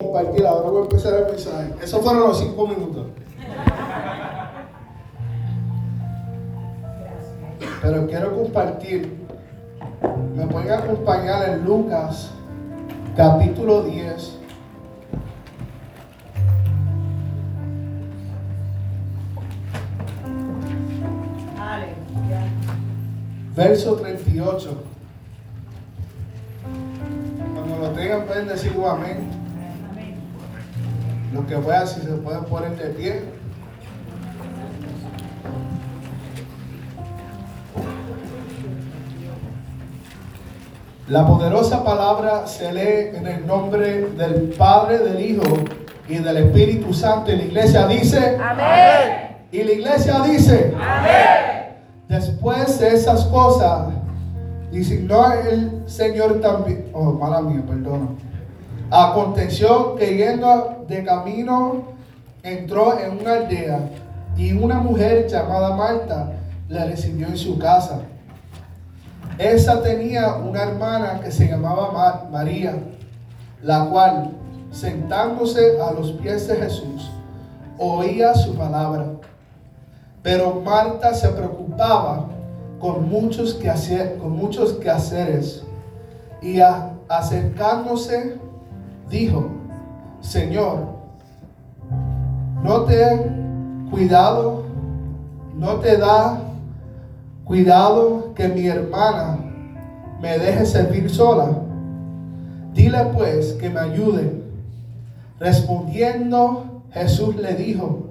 compartir, ahora voy a empezar el mensaje. Esos fueron los cinco minutos. Pero quiero compartir. Me pueden acompañar en Lucas, capítulo 10. Verso 38. Cuando lo tengan pueden decir amén. Lo que vean si se pueden poner de pie. La poderosa palabra se lee en el nombre del Padre, del Hijo y del Espíritu Santo. Y la iglesia dice, Amén. y la iglesia dice, Amén. después de esas cosas, designó el Señor también, oh, mala mía, perdona. Aconteció que yendo de camino, entró en una aldea y una mujer llamada Marta le recibió en su casa. Esa tenía una hermana que se llamaba Ma- María, la cual, sentándose a los pies de Jesús, oía su palabra. Pero Marta se preocupaba con muchos, con muchos quehaceres y a- acercándose dijo, Señor, no te cuidado, no te da cuidado que mi hermana me deje servir sola. Dile pues que me ayude. Respondiendo, Jesús le dijo,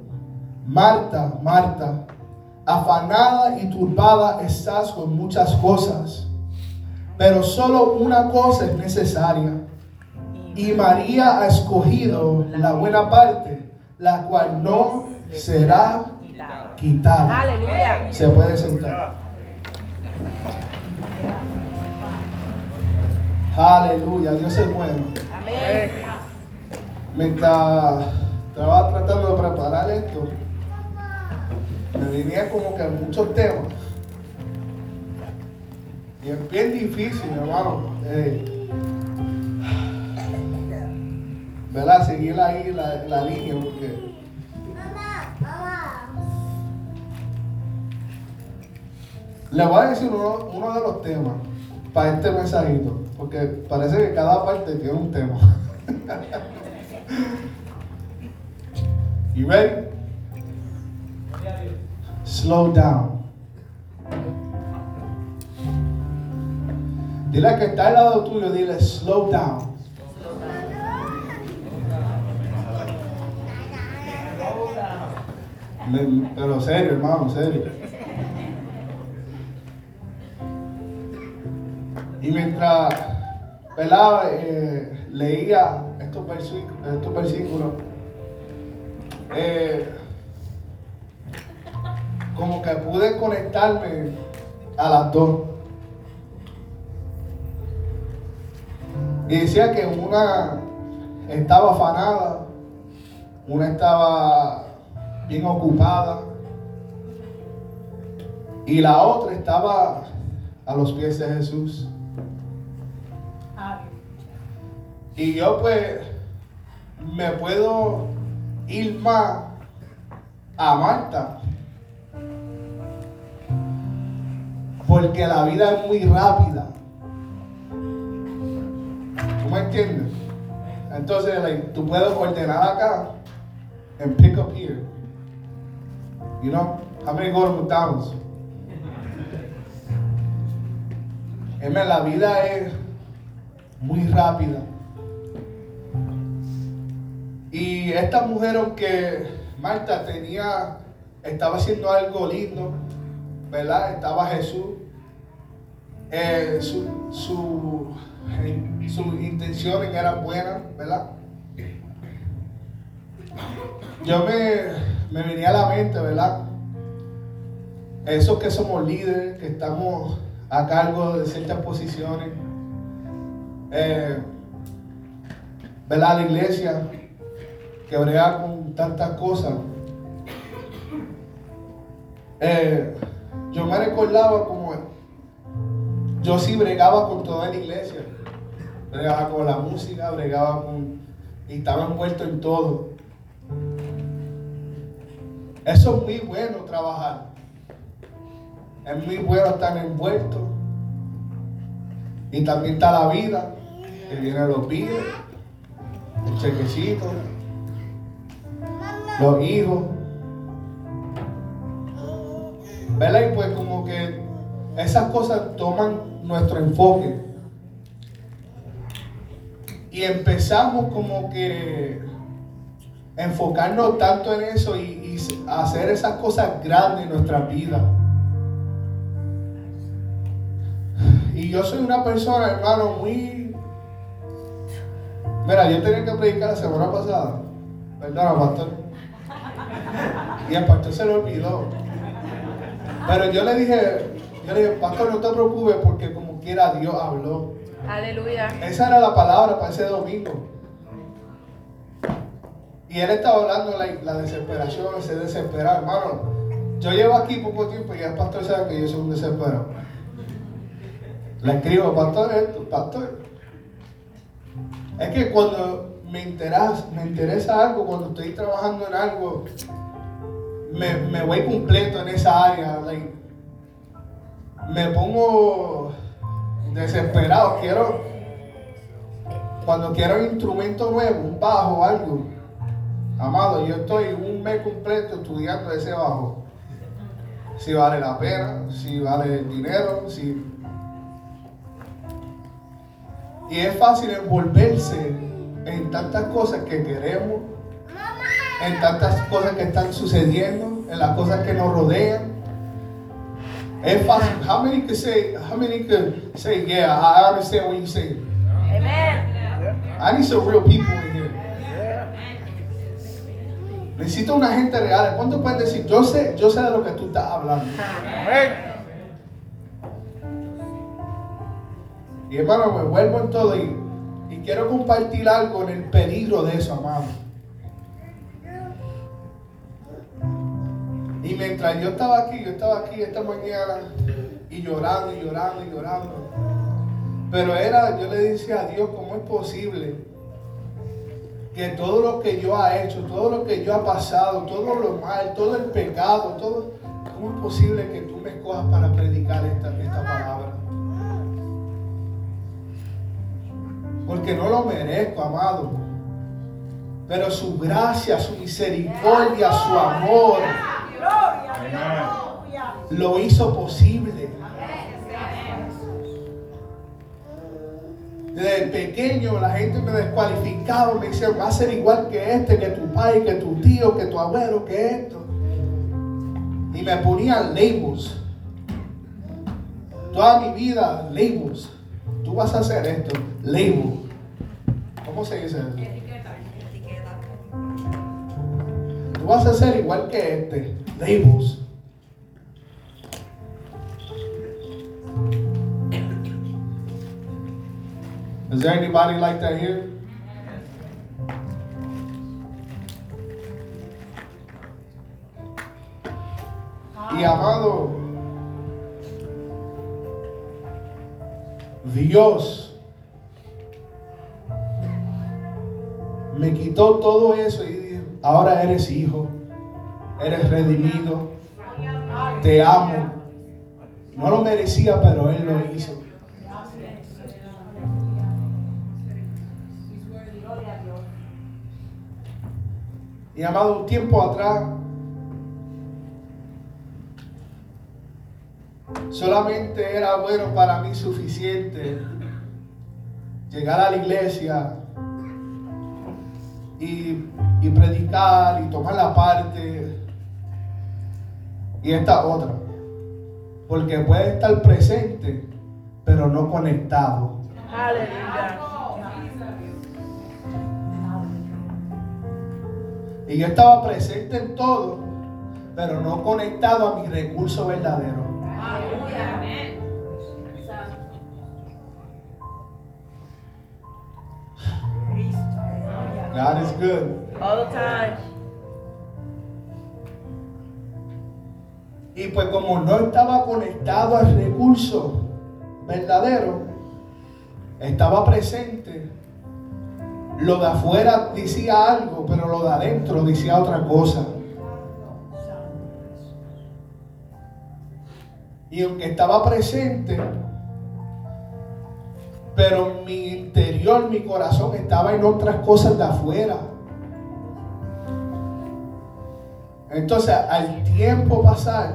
Marta, Marta, afanada y turbada estás con muchas cosas, pero solo una cosa es necesaria. Y María ha escogido la buena parte, la cual no será quitada. Aleluya. Se puede sentar. Aleluya, Dios es bueno. Amén. Mientras estaba tratando de preparar esto, me venía como que muchos temas. Y es bien difícil, hermano. eh, ¿Verdad? Seguir ahí la, la línea porque le voy a decir uno, uno de los temas para este mensajito, porque parece que cada parte tiene un tema. You ready? Slow down. Dile al que está al lado tuyo, dile slow down. Pero serio, hermano, serio. Y mientras ¿verdad? Eh, leía estos versículos, estos versículos eh, como que pude conectarme a las dos. Y decía que una estaba afanada, una estaba bien ocupada y la otra estaba a los pies de Jesús. Y yo pues me puedo ir más a Marta. Porque la vida es muy rápida. ¿Tú me entiendes? Entonces tú puedes ordenar acá and pick up here. You know? How many go to la vida es muy rápida. Y esta mujer, aunque Marta tenía, estaba haciendo algo lindo, ¿verdad? Estaba Jesús. eh, su, su, sus intenciones eran buenas, ¿verdad? Yo me, me venía a la mente, ¿verdad? Esos que somos líderes, que estamos a cargo de ciertas posiciones, eh, ¿verdad? La iglesia que brega con tantas cosas. Eh, yo me recordaba como yo sí bregaba con toda la iglesia. Bregaba con la música, bregaba con y estaba envuelto en todo. Eso es muy bueno trabajar. Es muy bueno estar envuelto. Y también está la vida, que viene los pibes, el chequecito, los hijos. ¿Verdad? Y pues como que esas cosas toman nuestro enfoque. Y empezamos como que enfocarnos tanto en eso y, hacer esas cosas grandes en nuestra vida. Y yo soy una persona, hermano, muy... Mira, yo tenía que predicar la semana pasada. Perdona, pastor. Y el pastor se lo olvidó. Pero yo le dije, yo le dije, pastor, no te preocupes porque como quiera Dios habló. Aleluya. Esa era la palabra para ese domingo. Y él estaba hablando la, la desesperación, ese desesperado, hermano. Yo llevo aquí poco tiempo y el pastor sabe que yo soy un desesperado. Le escribo, pastor, esto, pastor. Es que cuando me interesa, me interesa algo, cuando estoy trabajando en algo, me, me voy completo en esa área. me pongo desesperado. Quiero, cuando quiero un instrumento nuevo, un bajo algo, amado, yo estoy un mes completo estudiando ese bajo. Si vale la pena, si vale el dinero, si... Y es fácil envolverse en tantas cosas que queremos, en tantas cosas que están sucediendo, en las cosas que nos rodean. Es fácil. How many can say, how many can say, yeah, I understand what you say? Amen. I need some real people. Necesito una gente real. ¿Cuánto pueden decir? Yo sé, yo sé de lo que tú estás hablando. Y hermano, me vuelvo en todo y, y quiero compartir algo en el peligro de eso, amado. Y mientras yo estaba aquí, yo estaba aquí esta mañana y llorando y llorando y llorando. Pero era, yo le decía a Dios, ¿cómo es posible que todo lo que yo ha hecho, todo lo que yo ha pasado, todo lo mal, todo el pecado, todo, ¿cómo es posible que tú me escojas para predicar esta, esta palabra? Porque no lo merezco, amado. Pero su gracia, su misericordia, su amor lo hizo posible. Desde pequeño la gente me descualificaba, me decía, va a ser igual que este, que tu padre, que tu tío, que tu abuelo, que esto. Y me ponían labels. Toda mi vida, labels. Tú vas a hacer esto, label. ¿Cómo se dice eso? Tú vas a ser igual que este, labels. Is there anybody like that here? Y amado, Dios me quitó todo eso y dijo, ahora eres hijo, eres redimido, te amo. No lo merecía, pero Él lo hizo. Y amado, un tiempo atrás, solamente era bueno para mí suficiente llegar a la iglesia y, y predicar y tomar la parte y esta otra. Porque puede estar presente, pero no conectado. Aleluya. Y yo estaba presente en todo, pero no conectado a mi recurso verdadero. God is good. All the time. Y pues como no estaba conectado al recurso verdadero, estaba presente, lo de afuera decía algo, pero lo de adentro decía otra cosa. Y aunque estaba presente, pero mi interior, mi corazón estaba en otras cosas de afuera. Entonces, al tiempo pasar,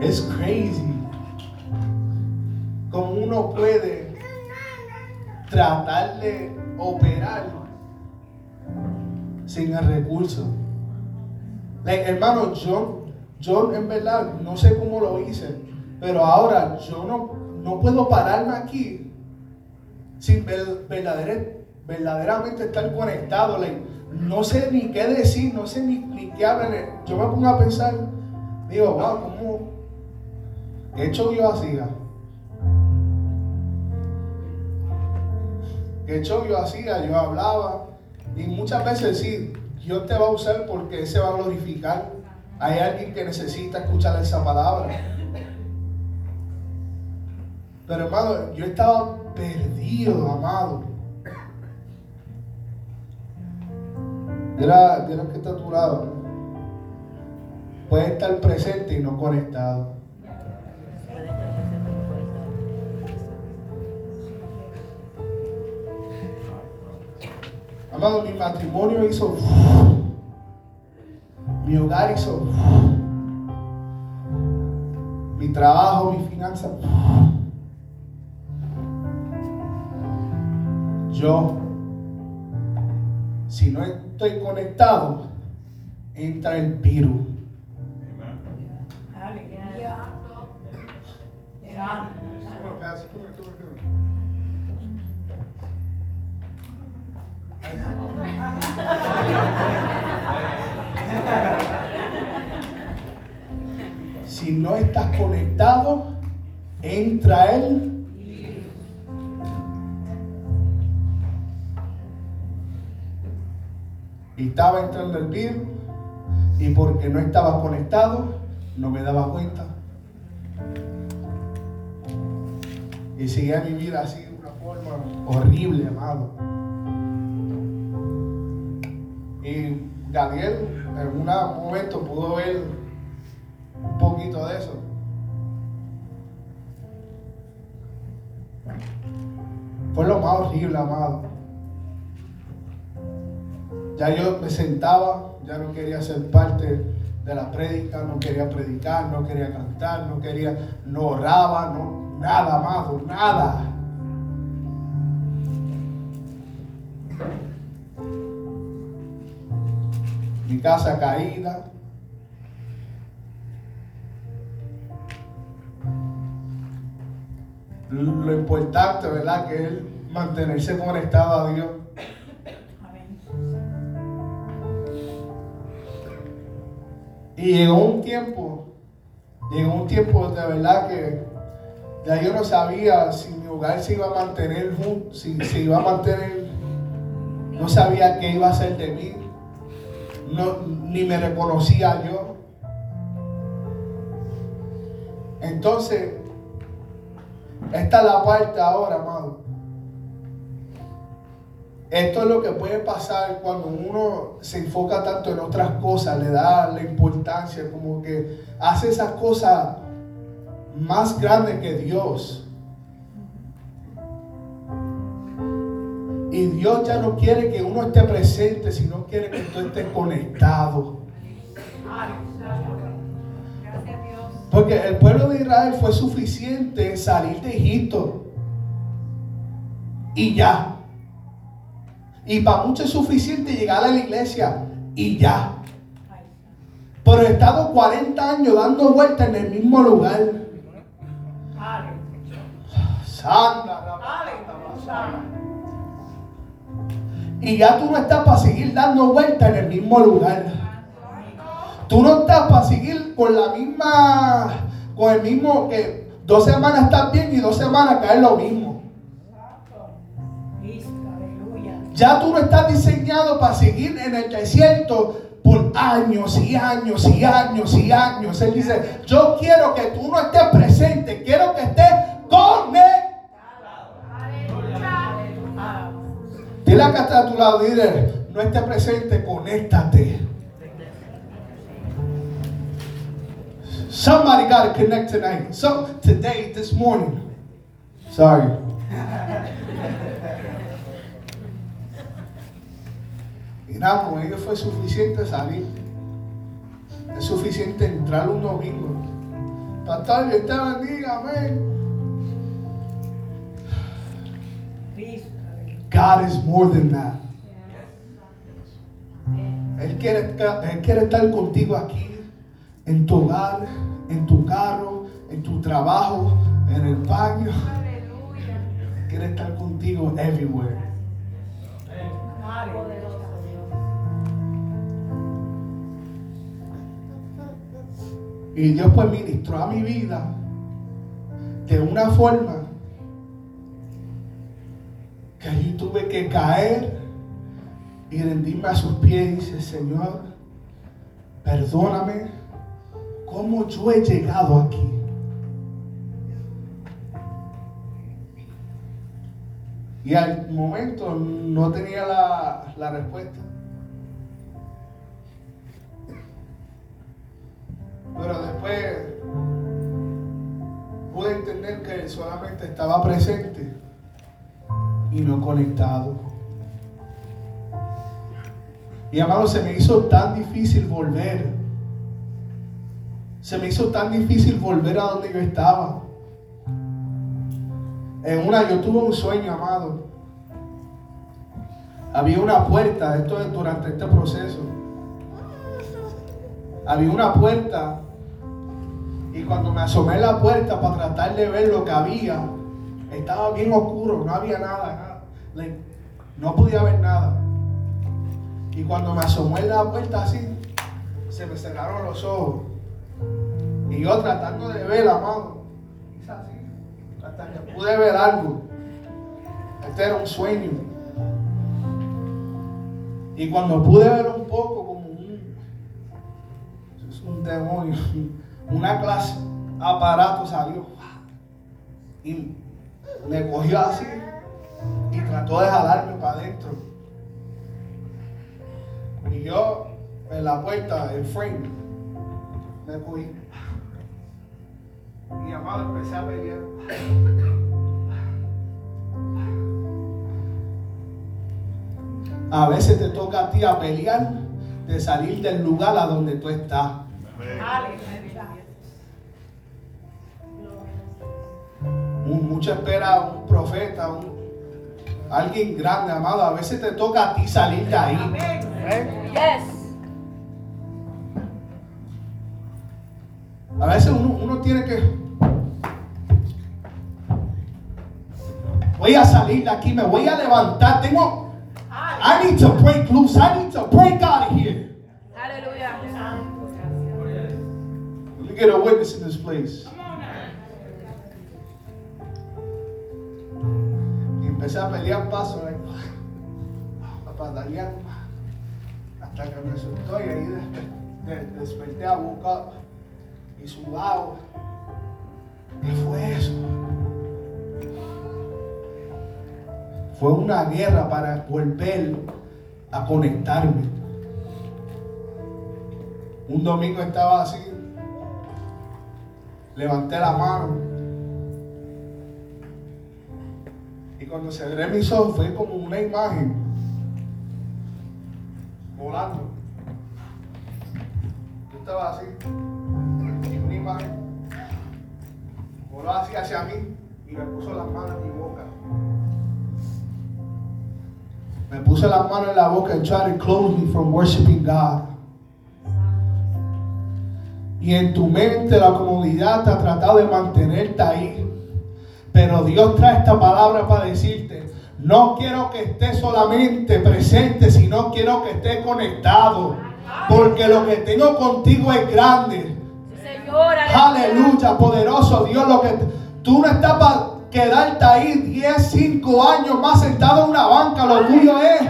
es crazy como uno puede tratar de operar sin el recurso. hermano, yo, yo en verdad no sé cómo lo hice, pero ahora yo no, no puedo pararme aquí sin verdaderamente estar conectado. no sé ni qué decir, no sé ni, qué hablar. Yo me pongo a pensar, digo, wow, ¿cómo he hecho yo así? ¿Qué hecho yo hacía? Yo hablaba. Y muchas veces sí, Dios te va a usar porque se va a glorificar. Hay alguien que necesita escuchar esa palabra. Pero hermano, yo estaba perdido, amado. Mira que está a. Puede estar presente y no conectado. Amado, mi matrimonio hizo. Mi hogar hizo. Mi trabajo, mi finanza. Yo, si no estoy conectado, entra el virus. Él. Y estaba entrando el virus y porque no estaba conectado, no me daba cuenta. Y seguía mi vida así de una forma horrible, amado. Y Gabriel en un momento pudo ver un poquito de eso. Fue lo más horrible, amado. Ya yo me sentaba, ya no quería ser parte de la prédica, no quería predicar, no quería cantar, no quería, no oraba, no, nada, amado, nada. mi casa caída. Lo importante, ¿verdad? Que es mantenerse conectado a Dios. Y llegó un tiempo, llegó un tiempo de verdad que ya yo no sabía si mi hogar se iba a mantener si se iba a mantener, no sabía qué iba a ser de mí no, ni me reconocía yo. Entonces, esta es la parte ahora, amado. Esto es lo que puede pasar cuando uno se enfoca tanto en otras cosas, le da la importancia, como que hace esas cosas más grandes que Dios. Y Dios ya no quiere que uno esté presente, sino quiere que tú estés conectado. Porque el pueblo de Israel fue suficiente salir de Egipto. Y ya. Y para muchos es suficiente llegar a la iglesia. Y ya. Pero he estado 40 años dando vueltas en el mismo lugar. Santa, y ya tú no estás para seguir dando vueltas en el mismo lugar. Tú no estás para seguir con la misma, con el mismo que dos semanas estás bien y dos semanas cae lo mismo. Ya tú no estás diseñado para seguir en el desierto por años y años y años y años. Él dice, yo quiero que tú no estés presente, quiero que estés conectado. Dile acá está a tu lado, dile, no esté presente, conéctate. Somebody got to connect tonight. So today, this morning. Sorry. Y nada, con ellos fue suficiente salir. Es suficiente entrar un domingo. Pastor, Dios te bendiga, amén. God is more than that. Él quiere, él quiere estar contigo aquí, en tu hogar, en tu carro, en tu trabajo, en el baño. Quiere estar contigo everywhere. Y Dios pues ministró a mi vida de una forma que allí tuve que caer y rendirme a sus pies y dice, Señor, perdóname cómo yo he llegado aquí. Y al momento no tenía la, la respuesta. Pero después pude entender que solamente estaba presente y no conectado. Y amado, se me hizo tan difícil volver. Se me hizo tan difícil volver a donde yo estaba. En una, yo tuve un sueño, amado. Había una puerta, esto es durante este proceso. Había una puerta y cuando me asomé a la puerta para tratar de ver lo que había, estaba bien oscuro, no había nada, no podía ver nada. Y cuando me asomé en la puerta así, se me cerraron los ojos. Y yo tratando de ver, amado, así, hasta que pude ver algo. Este era un sueño. Y cuando pude ver un poco como un, es un demonio, una clase aparato salió y me cogió así y trató de jalarme para adentro. Y yo en la puerta, el frame, me cogí. Y amado empecé a pelear. A veces te toca a ti a pelear de salir del lugar a donde tú estás. mucha espera un profeta, un, alguien grande, amado. A veces te toca a ti salir de ahí. A veces uno, uno tiene que. Voy a salir de aquí, me voy a levantar. Tengo. I need to break loose. I need to break out of here. Hallelujah. Let me get a witness in this place. empecé a pelear paso, a patalear, hasta que me soltó y ahí desperté a buscar y sudado. ¿Qué fue eso? Fue una guerra para volver a conectarme. Un domingo estaba así, levanté la mano cuando cerré mis ojos fue como una imagen volando. Yo estaba así, imagen voló hacia mí y me puso las manos en mi boca. Me puse las manos en la boca and tried to close me from worshiping God. Y en tu mente la comodidad te ha tratado de mantenerte ahí. Pero Dios trae esta palabra para decirte, no quiero que estés solamente presente, sino quiero que estés conectado. Porque lo que tengo contigo es grande. Aleluya, poderoso Dios, lo que tú no estás para quedarte ahí 10, 5 años más sentado en una banca, lo tuyo es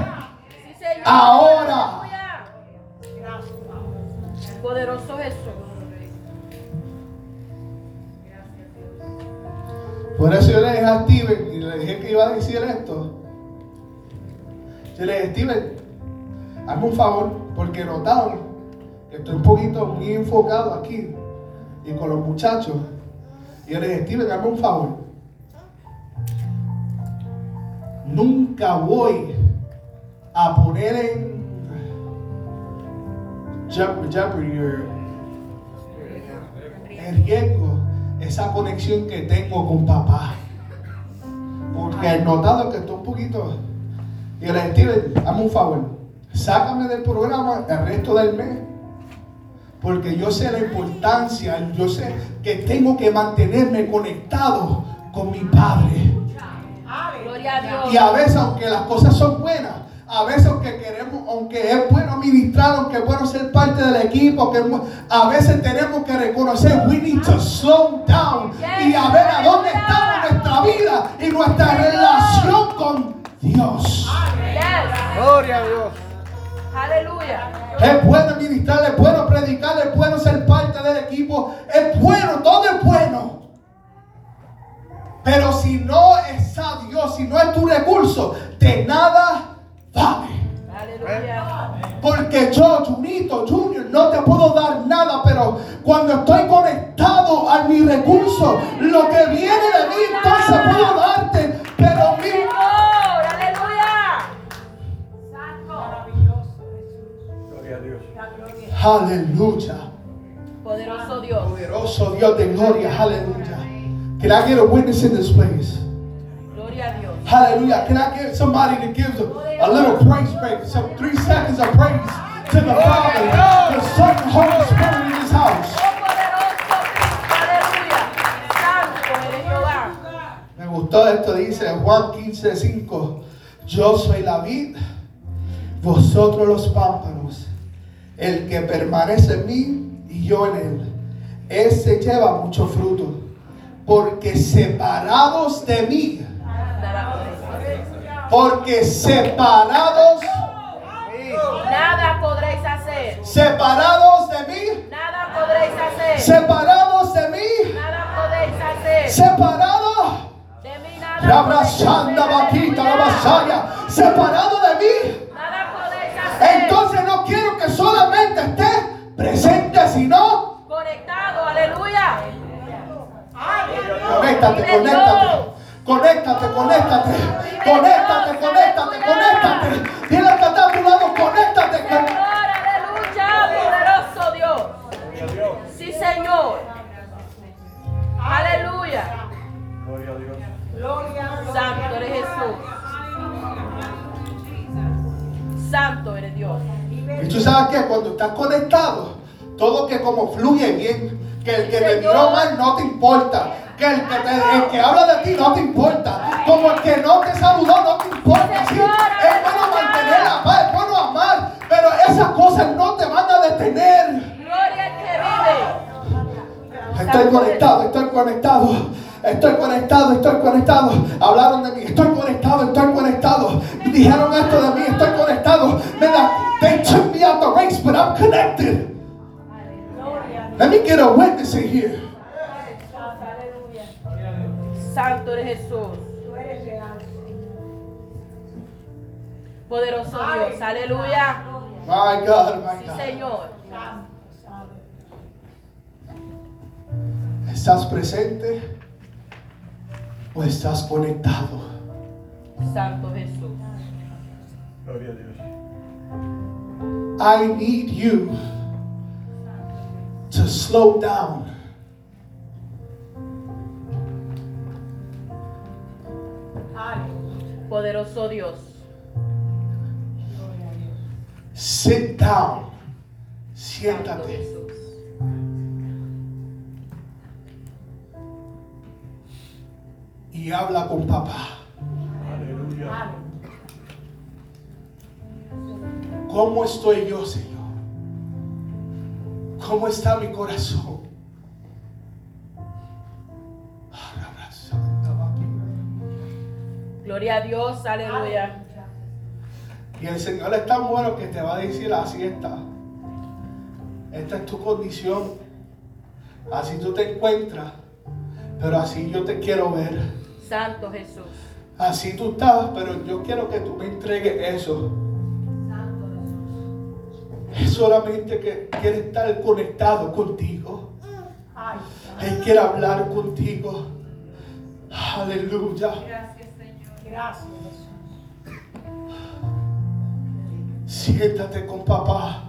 ahora. Poderoso Jesús. Por eso yo le dije a Steven y le dije que iba a decir esto. Yo le dije, Steven, hazme un favor, porque notaron que estoy un poquito muy enfocado aquí y con los muchachos. Y yo le dije, Steven, hazme un favor. Nunca voy a poner en en riesgo esa conexión que tengo con papá. Porque he notado que estoy un poquito. Y dije, Steven, hazme un favor. Sácame del programa el resto del mes. Porque yo sé la importancia, yo sé que tengo que mantenerme conectado con mi padre. Gloria a Dios. Y a veces, aunque las cosas son buenas, a veces, aunque queremos, aunque es bueno ministrar, aunque es bueno ser parte del equipo, que a veces tenemos que reconocer, we need to slow down y a ver a dónde está nuestra vida y nuestra relación con Dios. Gloria a Dios. Aleluya. Es bueno ministrar, es bueno predicar, es bueno ser parte del equipo, es bueno, todo es bueno. Pero si no está Dios, si no es tu recurso, de nada vale. Aleluya. Porque yo, Junito, Junior, no te puedo dar nada, pero cuando estoy conectado a mi recurso, lo que viene de mí, entonces puedo darte. Pero mi aleluya. Poderoso Dios. Poderoso Dios de gloria, aleluya. Can I get a witness in this place? Gloria a Dios. Hallelujah. Can I get somebody that gives a, a little praise break? Some three seconds of praise to the Father, the Son, and Holy Spirit in this house. Oh. Me gustó esto, dice Juan 15, 5. Yo soy la vid, vosotros los pámpanos. El que permanece en mí y yo en él, ese lleva mucho fruto. Porque separados de mí, podréis porque separados, Nada podréis hacer. separados de mí, Nada podréis hacer. separados de mí, Nada podéis hacer. separados. De mí nada La podéis hacer. separado de mí. Nada podéis hacer. Entonces que solamente esté presente, sino Conectado. Aleluya. conéctate, conéctate. Conéctate, conéctate, conéctate, conéctate, conéctate. Dile que está a tu lado, conéctate. Aleluya. Poderoso Dios. Sí, Señor. Aleluya. Gloria a Dios. Santo eres Jesús. Santo eres Dios. Y tú sabes que cuando estás conectado, todo que como fluye bien, que el que te miró mal no te importa, que el que, te- el que habla de ti no te importa, como el que no te saludó no te importa. Sí, es bueno mantener la paz, es bueno amar, pero esas cosas no te van a detener. Gloria que vive. Estoy conectado, estoy conectado. Estoy conectado, estoy conectado. Hablaron de mí, estoy conectado, estoy conectado. Dijeron esto de mí, estoy conectado. Mira, they took me out the race, but I'm connected. Let me get a witness in here. Santo eres Jesús. Poderoso Dios. Aleluya. My God, my Sí, God. Señor. ¿Estás presente o estás conectado? Santo Jesús. Gloria a Dios. I need you to slow down. Poderoso Dios. Sit down. Siéntate. Y habla con papá. Aleluya. ¿Cómo estoy yo, Señor? ¿Cómo está mi corazón? Gloria a Dios. Aleluya. Y el Señor es tan bueno que te va a decir así está. Esta es tu condición. Así tú te encuentras. Pero así yo te quiero ver. Santo Jesús. Así tú estás, pero yo quiero que tú me entregues eso. Es solamente que quiere estar conectado contigo. Ay, Él quiere hablar contigo. Aleluya. gracias, Señor. Gracias. Siéntate con papá.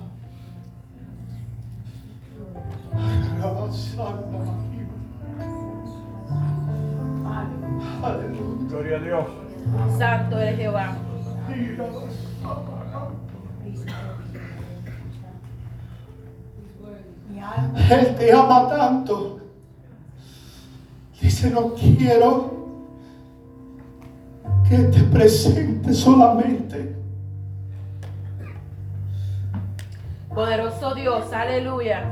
Aleluya. Gloria a Dios. Santo eres Jehová. Él te ama tanto. Dice, no quiero que te presente solamente. Poderoso Dios, aleluya.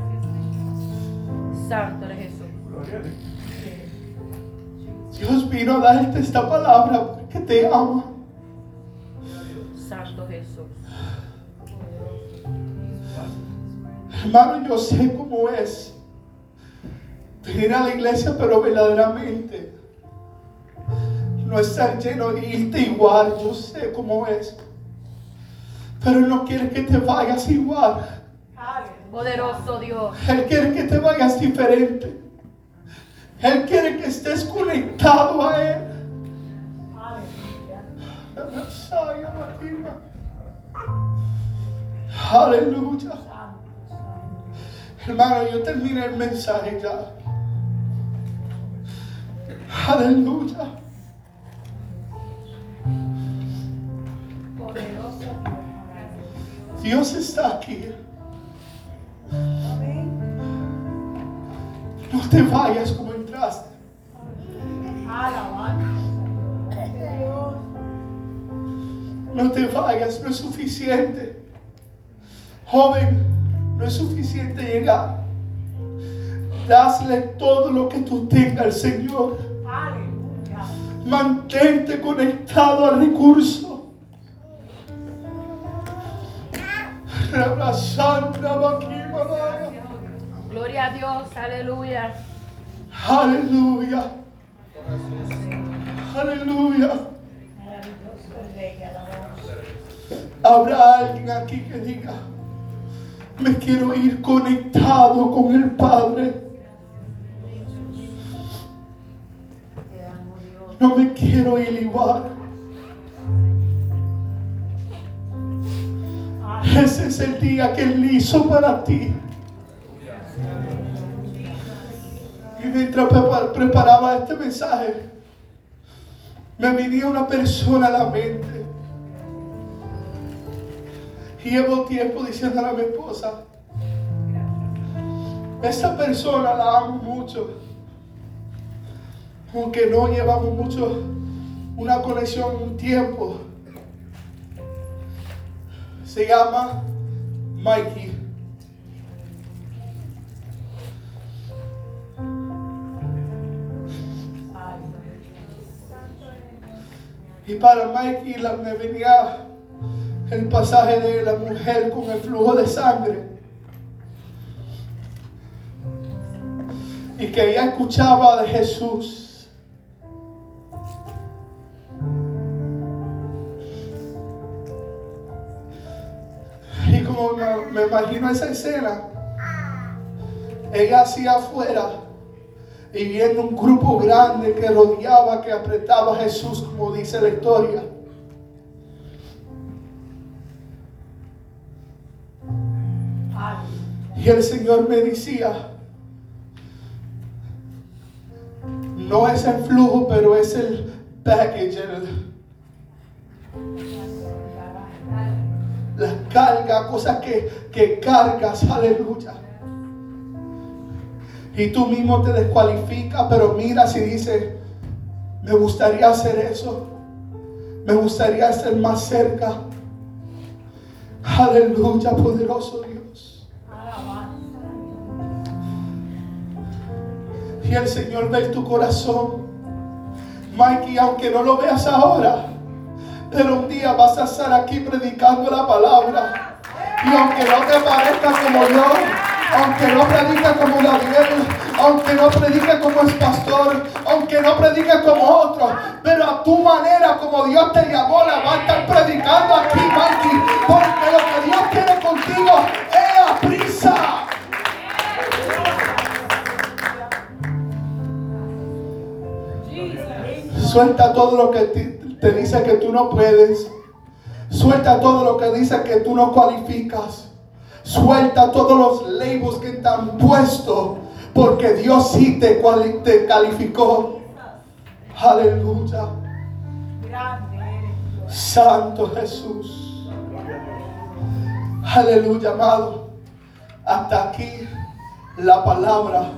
Santo eres Jesús. Gloria a Dios. Dios vino a darte esta palabra porque te ama. Santo Jesús. Hermano, yo sé cómo es venir a la iglesia, pero verdaderamente no estar lleno de irte igual. Yo sé cómo es. Pero Él no quiere que te vayas igual. Poderoso Dios. Él quiere que te vayas diferente. Él quiere que estés conectado a Él. Aleluya. Hermano, yo terminé el mensaje ya. Aleluya. Dios está aquí. No te vayas como entraste. No te vayas, no es suficiente. Joven, no es suficiente llegar. Dasle todo lo que tú tengas al Señor. Mantente conectado al recurso. Gloria a Dios, aleluya. Aleluya. Aleluya. Habrá alguien aquí que diga, me quiero ir conectado con el Padre. No me quiero ir igual. Ese es el día que Él hizo para ti. Y mientras prepa- preparaba este mensaje, me venía una persona a la mente. Llevo tiempo diciéndole a mi esposa, esta persona la amo mucho. Aunque no llevamos mucho una conexión, un tiempo. Se llama Mikey. Y para Mikey la- me venía el pasaje de la mujer con el flujo de sangre. Y que ella escuchaba de Jesús. Y como me, imagino esa escena, ella hacía afuera y viendo un grupo grande que rodeaba, que apretaba a Jesús, como dice la historia. Y el Señor me decía, no es el flujo, pero es el package, el- la carga, cosas que, que cargas, aleluya. Y tú mismo te descualificas, pero miras y dices, me gustaría hacer eso. Me gustaría estar más cerca. Aleluya, poderoso Dios. Y el Señor ve tu corazón. Mikey, aunque no lo veas ahora, pero un día vas a estar aquí predicando la palabra. Y aunque no te parezca como yo, aunque no predica como Daniel, aunque no predica como es pastor, aunque no predica como otro, pero a tu manera, como Dios te llamó, la Suelta todo lo que te, dice que tú no puedes. Suelta todo lo que dice que tú no cualificas. Suelta todos los labels que te han puesto. Porque Dios sí te, te calificó. Aleluya. Santo Jesús. Aleluya, amado. Hasta aquí la palabra.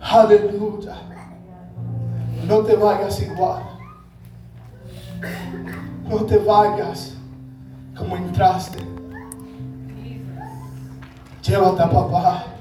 Aleluya. No te vayas igual. No te vayas como entraste. Llévate a papá.